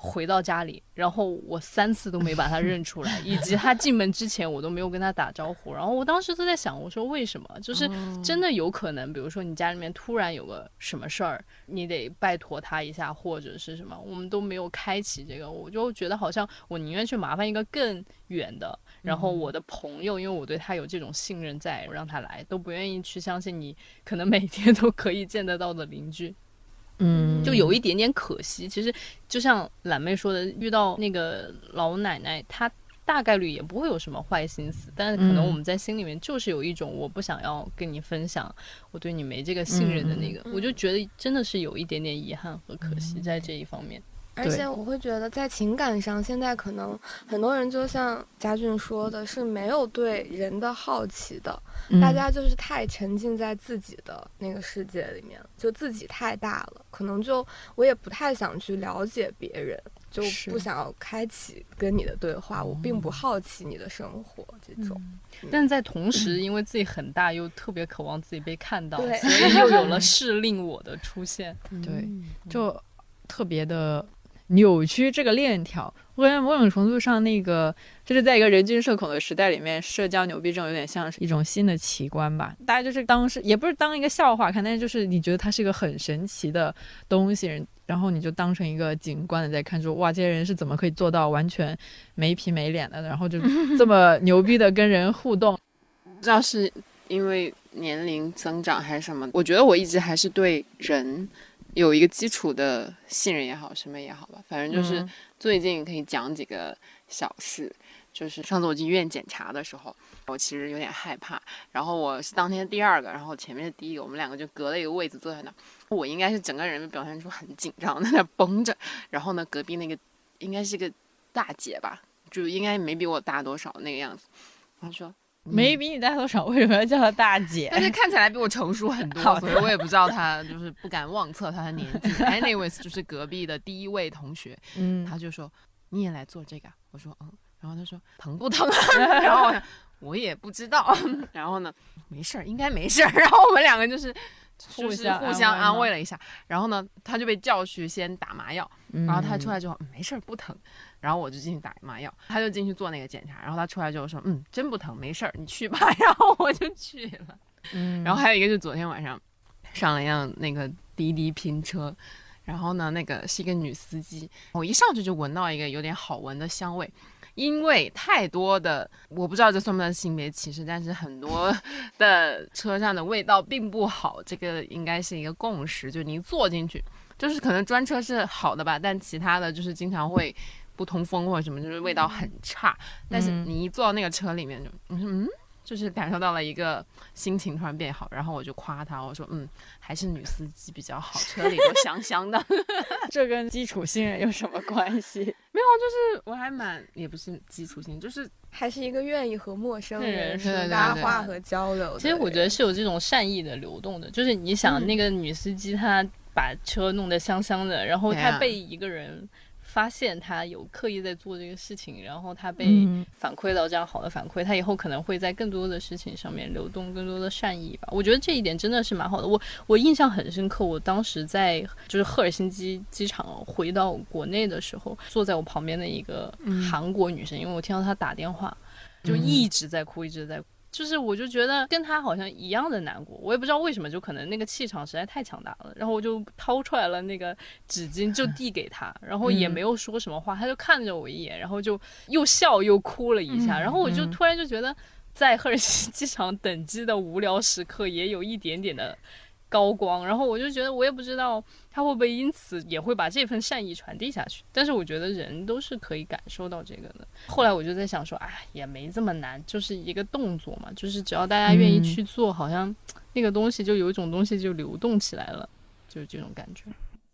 回到家里，然后我三次都没把他认出来，以及他进门之前我都没有跟他打招呼。然后我当时都在想，我说为什么？就是真的有可能，比如说你家里面突然有个什么事儿，你得拜托他一下，或者是什么，我们都没有开启这个。我就觉得好像我宁愿去麻烦一个更远的，然后我的朋友，因为我对他有这种信任在，让他来，都不愿意去相信你可能每天都可以见得到的邻居。嗯，就有一点点可惜。其实，就像懒妹说的，遇到那个老奶奶，她大概率也不会有什么坏心思，但是可能我们在心里面就是有一种我不想要跟你分享，我对你没这个信任的那个，我就觉得真的是有一点点遗憾和可惜在这一方面。而且我会觉得，在情感上，现在可能很多人就像佳俊说的，是没有对人的好奇的。大家就是太沉浸在自己的那个世界里面，就自己太大了，可能就我也不太想去了解别人，就不想要开启跟你的对话。我并不好奇你的生活这种。但在同时，因为自己很大，又特别渴望自己被看到，所以又有了 *laughs* 是令我的出现。对，就特别的。扭曲这个链条，我感觉某种程度上，那个就是在一个人均社恐的时代里面，社交牛逼症有点像是一种新的奇观吧。大家就是当是也不是当一个笑话看，但是就是你觉得它是一个很神奇的东西，然后你就当成一个景观的在看，说哇，这些人是怎么可以做到完全没皮没脸的，然后就这么牛逼的跟人互动？不知道是因为年龄增长还是什么，我觉得我一直还是对人。有一个基础的信任也好，什么也好吧，反正就是最近可以讲几个小事。就是上次我进医院检查的时候，我其实有点害怕。然后我是当天第二个，然后前面是第一个，我们两个就隔了一个位子坐在那。我应该是整个人表现出很紧张，在那绷着。然后呢，隔壁那个应该是个大姐吧，就应该没比我大多少那个样子。他说没比你大多少，为什么要叫她大姐？但是看起来比我成熟很多，*laughs* 所以我也不知道她就是不敢妄测她的年纪。Anyways，*laughs* 就是隔壁的第一位同学，*laughs* 嗯，他就说你也来做这个啊，我说嗯，然后他说疼不疼？然后我也不知道，然后呢没事儿，应该没事儿。然后我们两个就是。就是互相安安慰了一下，然后呢，他就被叫去先打麻药，然后他出来之后、嗯没事儿不疼，然后我就进去打麻药，他就进去做那个检查，然后他出来之后说嗯真不疼没事儿你去吧，*laughs* 然后我就去了，嗯，然后还有一个就是昨天晚上上了一辆那个滴滴拼车，然后呢那个是一个女司机，我一上去就闻到一个有点好闻的香味。因为太多的，我不知道这算不算性别歧视，但是很多的车上的味道并不好，这个应该是一个共识。就你一坐进去，就是可能专车是好的吧，但其他的就是经常会不通风或者什么，就是味道很差。但是嗯你一坐到那个车里面就，嗯，就是感受到了一个心情突然变好，然后我就夸他，我说嗯，还是女司机比较好，车里都香香的。*laughs* 这跟基础信任有什么关系？*laughs* 没有，就是我还蛮也不是基础性，就是还是一个愿意和陌生人说对对对搭话和交流。其实我觉得是有这种善意的流动的，就是你想嗯那个女司机她把车弄得香香的，然后她被一个人发现他有刻意在做这个事情，然后他被嗯反馈到这样好的反馈，他以后可能会在更多的事情上面流动更多的善意吧。我觉得这一点真的是蛮好的。我我印象很深刻，我当时在就是赫尔辛基机场回到国内的时候，坐在我旁边的一个嗯韩国女生，因为我听到她打电话，就一直在哭，一直在哭。就是我就觉得跟他好像一样的难过，我也不知道为什么，就可能那个气场实在太强大了。然后我就掏出来了那个纸巾，就递给他，然后也没有说什么话，他就看着我一眼，然后就又笑又哭了一下。然后我就突然就觉得，在赫尔辛机场等机的无聊时刻，也有一点点的高光。然后我就觉得，我也不知道他会不会因此也会把这份善意传递下去。但是我觉得人都是可以感受到这个的。后来我就在想说，哎，也没这么难，就是一个动作嘛，就是只要大家愿意去做，好像那个东西就有一种东西就流动起来了，就是这种感觉。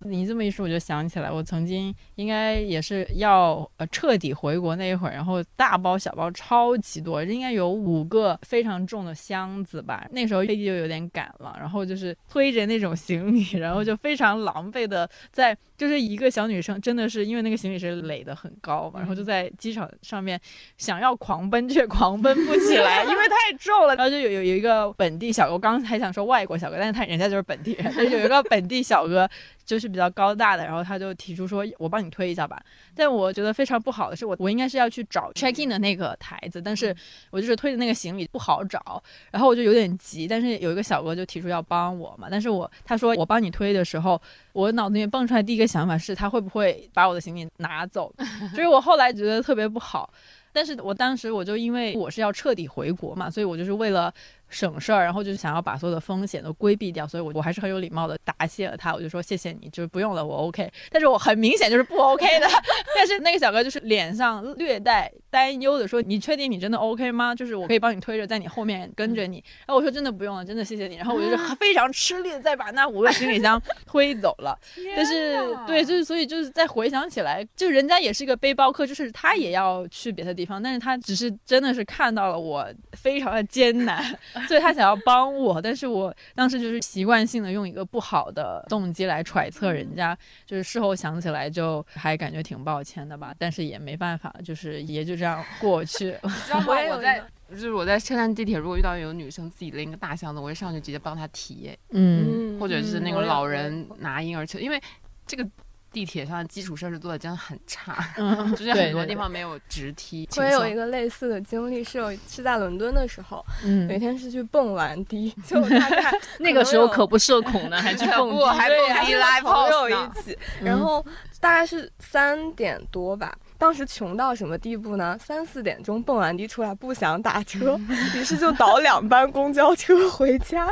你这么一说，我就想起来，我曾经应该也是要呃彻底回国那一会儿，然后大包小包超级多，应该有五个非常重的箱子吧。那时候飞机就有点赶了，然后就是推着那种行李，然后就非常狼狈的在，就是一个小女生，真的是因为那个行李是垒得很高嘛，然后就在机场上面想要狂奔却狂奔不起来，因为太重了。然后就有有有一个本地小哥，我刚才还想说外国小哥，但是他人家就是本地人，但是有一个本地小哥。就是比较高大的，然后他就提出说，我帮你推一下吧。但我觉得非常不好的是，我我应该是要去找 check in 的那个台子，但是我就是推的那个行李不好找，然后我就有点急。但是有一个小哥就提出要帮我嘛，但是我他说我帮你推的时候，我脑子里面蹦出来第一个想法是他会不会把我的行李拿走，*laughs* 所以我后来觉得特别不好。但是我当时我就因为我是要彻底回国嘛，所以我就是为了省事儿，然后就是想要把所有的风险都规避掉，所以我我还是很有礼貌的答谢了他，我就说谢谢你，就是不用了，我 OK。但是我很明显就是不 OK 的，*laughs* 但是那个小哥就是脸上略带担忧的说：“你确定你真的 OK 吗？就是我可以帮你推着，在你后面跟着你。”然后我说：“真的不用了，真的谢谢你。”然后我就是非常吃力的再把那五个行李箱推走了。但是对，就是所以就是再回想起来，就人家也是一个背包客，就是他也要去别的地方，但是他只是真的是看到了我非常的艰难，所以他想要帮我，但是我当时就是习惯性的用一个不好的动机来揣测人家，就是事后想起来就还感觉挺抱歉的吧，但是也没办法，就是也就这样过去。你知道吗？*laughs* 我也有我在就是我在车站地铁，如果遇到有女生自己拎个大箱子，我会上去直接帮她提，嗯，或者是那种老人拿婴儿车，因为这个地铁上的基础设施做的真的很差，嗯，*laughs* 就是很多地方没有直梯。我也有一个，类似的经历，是有是在伦敦的时候，嗯有一天是去蹦完迪，就大概 *laughs* 那个时候可不社恐呢，还去 *laughs* 蹦迪不还蹦迪来跟朋友一起，然后大概是三点多吧。当时穷到什么地步呢？三四点钟蹦完迪出来，不想打车，于是就倒两班公交车回家。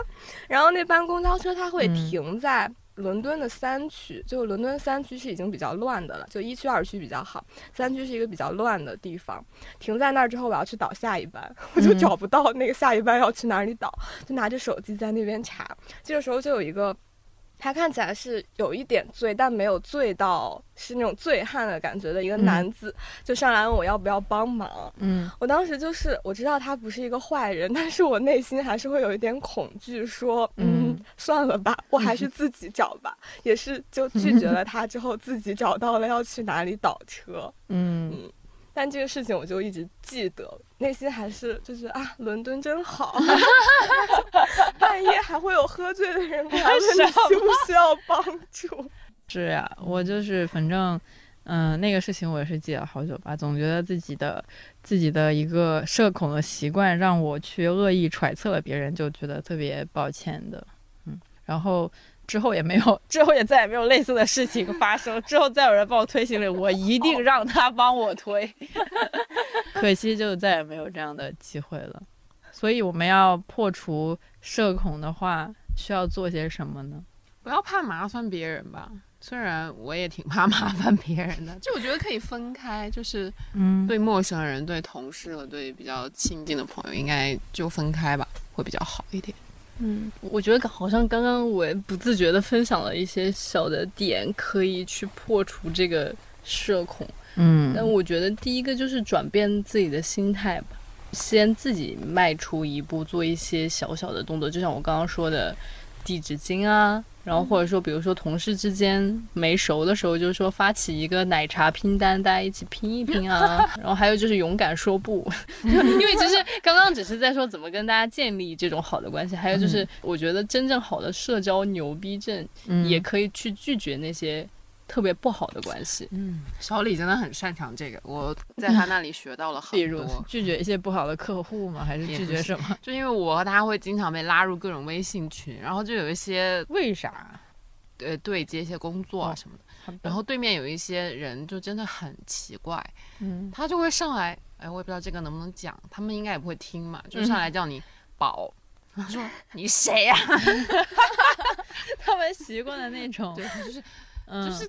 然后那班公交车它会嗯停在伦敦的三区，就伦敦三区是已经比较乱的了，就一区、二区比较好，三区是一个比较乱的地方。停在那儿之后，我要去倒下一班，*laughs* 我就嗯找不到那个下一班要去哪里倒，就拿着手机在那边查。这个时候就有一个他看起来是有一点醉，但没有醉到是那种醉汉的感觉的一个嗯男子，就上来问我要不要帮忙。嗯我当时就是我知道他不是一个坏人，但是我内心还是会有一点恐惧，说嗯嗯算了吧，我还是自己找吧。也是就拒绝了他之后，自己找到了要去哪里倒车。嗯，但这个事情我就一直记得，内心还是就是啊，伦敦真好，*laughs* 半夜还会有喝醉的人过来问你需不需要帮助。是呀，我就是反正。嗯，那个事情我也是记了好久吧，总觉得自己的自己的一个社恐的习惯让我去恶意揣测了别人，就觉得特别抱歉的。嗯，然后之后也没有，之后也再也没有类似的事情发生。之后再有人帮我推行李，我一定让他帮我推。*laughs* 可惜就再也没有这样的机会了。所以我们要破除社恐的话，需要做些什么呢？不要怕麻烦别人吧。虽然我也挺怕麻烦别人的，就我觉得可以分开，就是嗯，对陌生人、对同事和对比较亲近的朋友，应该就分开吧，会比较好一点。嗯，我觉得好像刚刚我也不自觉的分享了一些小的点，可以去破除这个社恐。嗯，但我觉得第一个就是转变自己的心态吧，先自己迈出一步，做一些小小的动作，就像我刚刚说的，递纸巾啊，然后或者说比如说同事之间没熟的时候，就是说发起一个奶茶拼单，大家一起拼一拼啊，*laughs* 然后还有就是勇敢说不，*laughs* 因为其实刚刚只是在说怎么跟大家建立这种好的关系，还有就是我觉得真正好的社交牛逼症嗯。也可以去拒绝那些特别不好的关系。嗯，小李真的很擅长这个，我 *laughs* 在他那里学到了很比如多。拒绝一些不好的客户吗？还是拒绝什么？就因为我和他会经常被拉入各种微信群，然后就有一些为啥？呃对接一些工作啊哦什么的，然后对面有一些人就真的很奇怪，嗯他就会上来，哎，我也不知道这个能不能讲，他们应该也不会听嘛，就上来叫你宝，他说你谁呀、*laughs* 他们习惯的那种，对，就是嗯，就是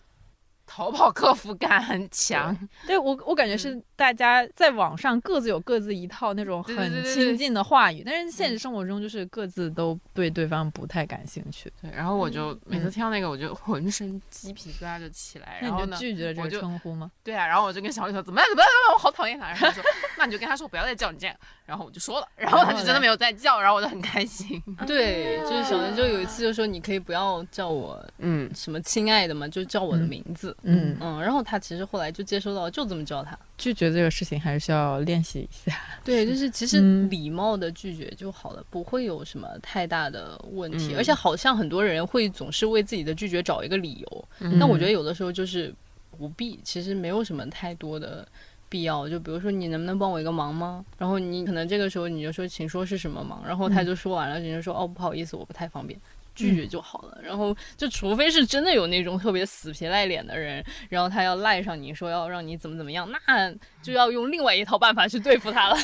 淘宝客服感很强，对我我感觉是大家在网上各自有各自一套那种很亲近的话语，但是现实生活中就是各自都对对方不太感兴趣，对，然后我就每次听到那个，我就 *laughs* 浑身鸡皮疙瘩就起来，然后呢，拒绝了这个称呼吗？对啊，然后我就跟小李说怎么样怎么样，怎么样我好讨厌他，然后他说 *laughs* 那你就跟他说不要再叫你这样，然后我就说了，*laughs* 然后他就真的没有再叫，然后我就很开心，*laughs* 对，就是小林就有一次就说你可以不要叫我嗯，什么亲爱的嘛，就叫我的嗯名字。嗯，嗯，然后他其实后来就接收到，就这么叫他。拒绝这个事情还是需要练习一下。对，就是其实嗯礼貌的拒绝就好了，不会有什么太大的问题。嗯而且好像很多人会总是为自己的拒绝找一个理由，嗯但我觉得有的时候就是不必，其实没有什么太多的必要。就比如说你能不能帮我一个忙吗？然后你可能这个时候你就说请说是什么忙，然后他就说完了，你就说哦不好意思我不太方便。拒绝就好了，然后就除非是真的有那种特别死皮赖脸的人，然后他要赖上你说要让你怎么怎么样，那就要用另外一套办法去对付他了。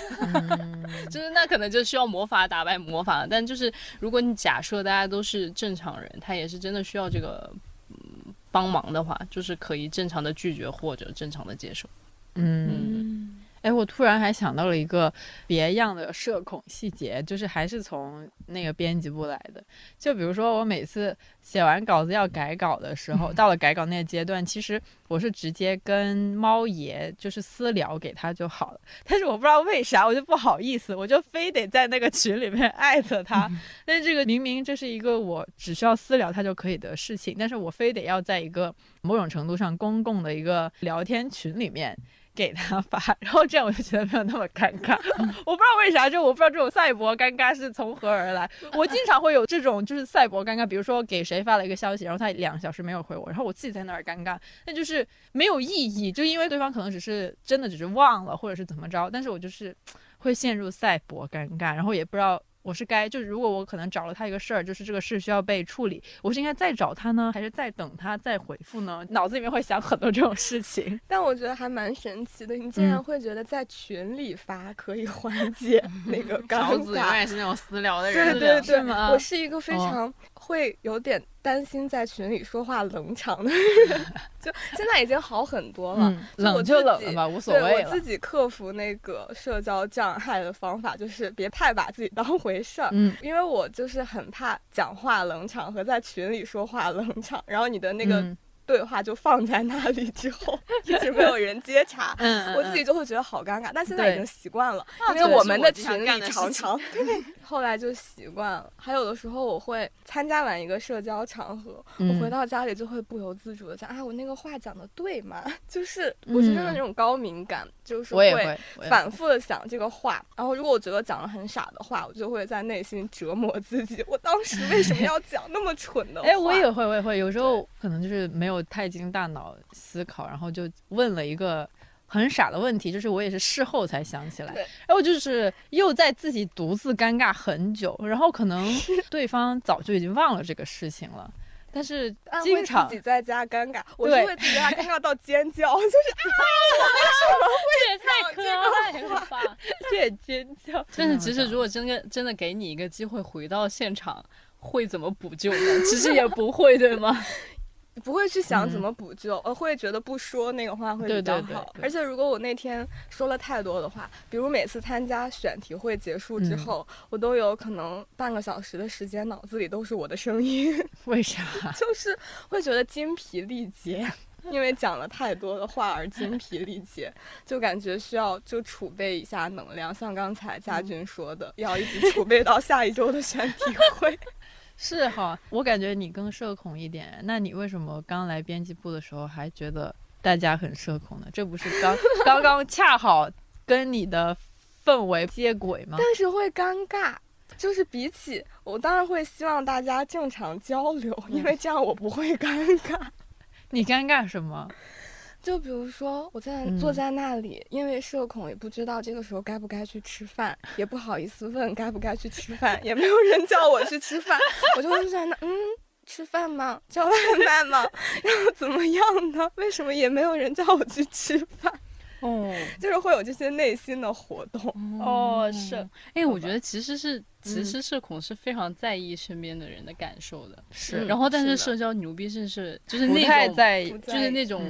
*laughs* 就是那可能就需要魔法打败魔法，但就是如果你假设大家都是正常人，他也是真的需要这个嗯帮忙的话，就是可以正常的拒绝或者正常的接受。嗯，嗯哎，我突然还想到了一个别样的社恐细节，就是还是从那个编辑部来的。就比如说，我每次写完稿子要改稿的时候，*laughs* 到了改稿那个阶段，其实我是直接跟猫爷就是私聊给他就好了。但是我不知道为啥，我就不好意思，我就非得在那个群里面艾特他。但是这个明明这是一个我只需要私聊他就可以的事情，但是我非得要在一个某种程度上公共的一个聊天群里面。给他发，*laughs* 然后这样我就觉得没有那么尴尬。*laughs* 我不知道为啥，就我不知道这种赛博尴尬是从何而来。*laughs* 我经常会有这种就是赛博尴尬，比如说给谁发了一个消息，然后他两个小时没有回我，然后我自己在那儿尴尬，那就是没有意义，就因为对方可能只是真的只是忘了，或者是怎么着，但是我就是会陷入赛博尴尬，然后也不知道。我是该就是，如果我可能找了他一个事儿，就是这个事需要被处理，我是应该再找他呢，还是再等他再回复呢？脑子里面会想很多这种事情。但我觉得还蛮神奇的，你竟然嗯会觉得在群里发可以缓解那个 *laughs* 尴条子永尬。远是那种私聊的人，对对，对吗我是一个非哦常会有点担心在群里说话冷场的人，*laughs* 就现在已经好很多了。嗯，冷就冷了吧，无所谓了。我自己克服那个社交障碍的方法就是别太把自己当回事儿。嗯，因为我就是很怕讲话冷场和在群里说话冷场，然后你的那个。对话就放在那里之后，*laughs* 一直没有人接茬，我自己就会觉得好尴尬。但现在已经习惯了，因为我们的群里常常，*laughs* 对后来就习惯了。还有的时候我会参加完一个社交场合，我回到家里就会不由自主的想啊，我那个话讲的对吗？*laughs* 就是我是真的那种高敏感，就是会反复的想这个话。然后如果我觉得讲的很傻的话，我就会在内心折磨自己。我当时为什么要讲那么蠢的话？哎，我也会，我也会，有时候可能就是没有。太经大脑思考，然后就问了一个很傻的问题，就是我也是事后才想起来，然后就是又在自己独自尴尬很久，然后可能对方早就已经忘了这个事情了，但是经常自己在家尴尬，我就会自己在家尴尬到尖叫，就是啊，*laughs* 我为什么会也太可爱了吧，这尖叫。*laughs* 但是其实如果真的真的给你一个机会回到现场，会怎么补救呢？其实也不会，对吗？*laughs* 不会去想怎么补救，呃会觉得不说那个话会比较好。而且如果我那天说了太多的话，比如每次参加选题会结束之后，我都有可能半个小时的时间脑子里都是我的声音。*laughs* 为啥？*laughs* 就是会觉得精疲力竭，因为讲了太多的话而精疲力竭，就感觉需要就储备一下能量。像刚才佳俊说的，要一直储备到下一周的选题会。是哈，我感觉你更社恐一点。那你为什么刚来编辑部的时候还觉得大家很社恐呢？这不是刚刚刚恰好跟你的氛围接轨吗？但是会尴尬，就是比起我当然会希望大家正常交流，因为这样我不会尴尬。*laughs* 你尴尬什么？就比如说，我在坐在那里，因为社恐，也不知道这个时候该不该去吃饭，也不好意思问该不该去吃饭，也没有人叫我去吃饭，我就会在那，嗯，吃饭吗？叫外卖吗？*laughs* 然后怎么样呢？为什么也没有人叫我去吃饭？哦，*laughs* 就是会有这些内心的活动。哦，是，哎，我觉得其实是，其实社恐是非常在意身边的人的感受的。是，然后但是社交牛逼症是就是那种，就是那种。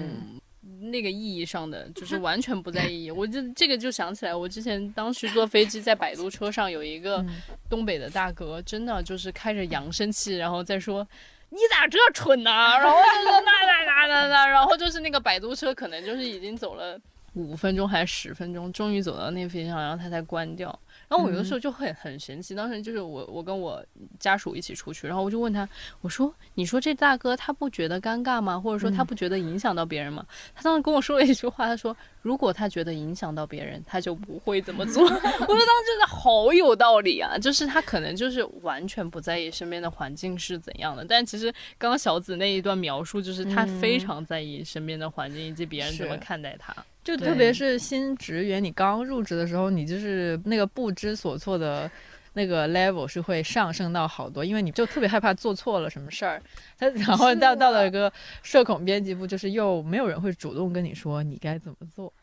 那个意义上的就是 *laughs* 完全不在意义，我就这个就想起来，我之前当时坐飞机在摆渡车上有一个东北的大哥，真的就是开着扬声器，然后再说你咋这蠢呢？然后就说那那那那那，然后就是那个摆渡车可能就是已经走了五分钟还是十分钟，终于走到那飞机上，然后他才关掉。然后我有的时候就很很神奇，当时就是我我跟我家属一起出去，然后我就问他，我说你说这大哥他不觉得尴尬吗？或者说他不觉得影响到别人吗？他当时跟我说了一句话，他说如果他觉得影响到别人，他就不会这么做。*laughs* 我说当时真的好有道理啊，就是他可能就是完全不在意身边的环境是怎样的，但其实刚刚小紫那一段描述，就是他非常在意身边的环境以及别人怎么看待他。就特别是新职员，你刚入职的时候，你就是那个不知所措的那个 level 是会上升到好多，因为你就特别害怕做错了什么事儿。他 *laughs* 然后到到了一个社恐编辑部，就是又没有人会主动跟你说你该怎么做。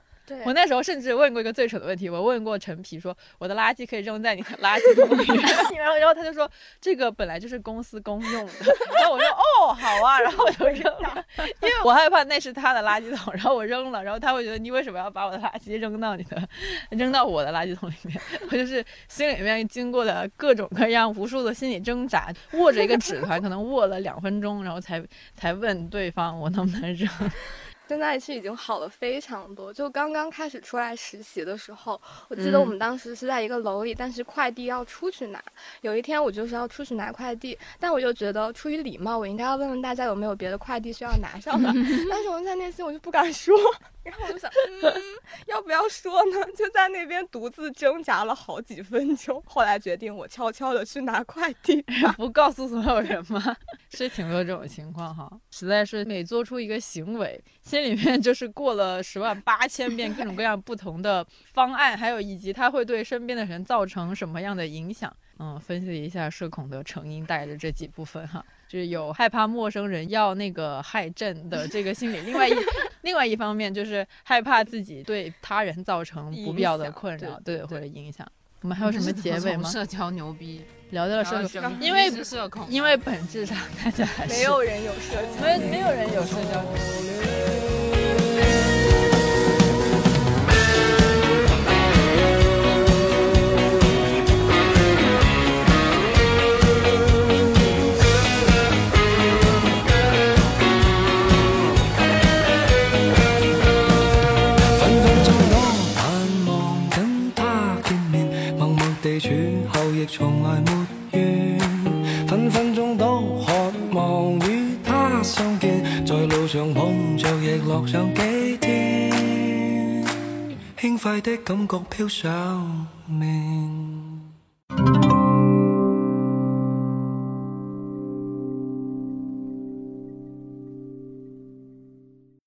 我那时候甚至问过一个最蠢的问题，我问过陈皮说：“我的垃圾可以扔在你的垃圾桶里面。*laughs* ”然后，然后他就说：“这个本来就是公司公用的。*laughs* ”然后我说：“哦，好啊。”然后我就扔了，因为我害怕那是他的垃圾桶。然后我扔了，然后他会觉得你为什么要把我的垃圾扔到你的，扔到我的垃圾桶里面？*laughs* 我就是心里面经过了各种各样无数的心理挣扎，握着一个纸团，可能握了两分钟，然后才才问对方我能不能扔。现在其实已经好了非常多。就刚刚开始出来实习的时候，我记得我们当时是在一个楼里，但是快递要出去拿。有一天我就是要出去拿快递，但我就觉得出于礼貌，我应该要问问大家有没有别的快递需要拿上的。*laughs* 但是我在内心我就不敢说。然后我就想，嗯，要不要说呢？就在那边独自挣扎了好几分钟。后来决定我悄悄的去拿快递，*laughs* 不告诉所有人吗？*laughs* 是挺多这种情况哈，实在是每做出一个行为，心里面就是过了十万八千遍各种各样不同的方案，还有以及它会对身边的人造成什么样的影响。嗯，分析一下社恐的成因带着这几部分哈。就是有害怕陌生人要那个害朕的这个心理，另外一 *laughs* 另外一方面就是害怕自己对他人造成不必要的困扰，对或者影响。我们还有什么结尾吗？*laughs* 社交牛逼。聊到了社交，因为社恐，因为本质上大家还是没有人有社交，没没有人有社交亦從來沒怨。分分钟都渴望与他相见，在路上碰着亦乐上几天，轻快的感觉飘上面。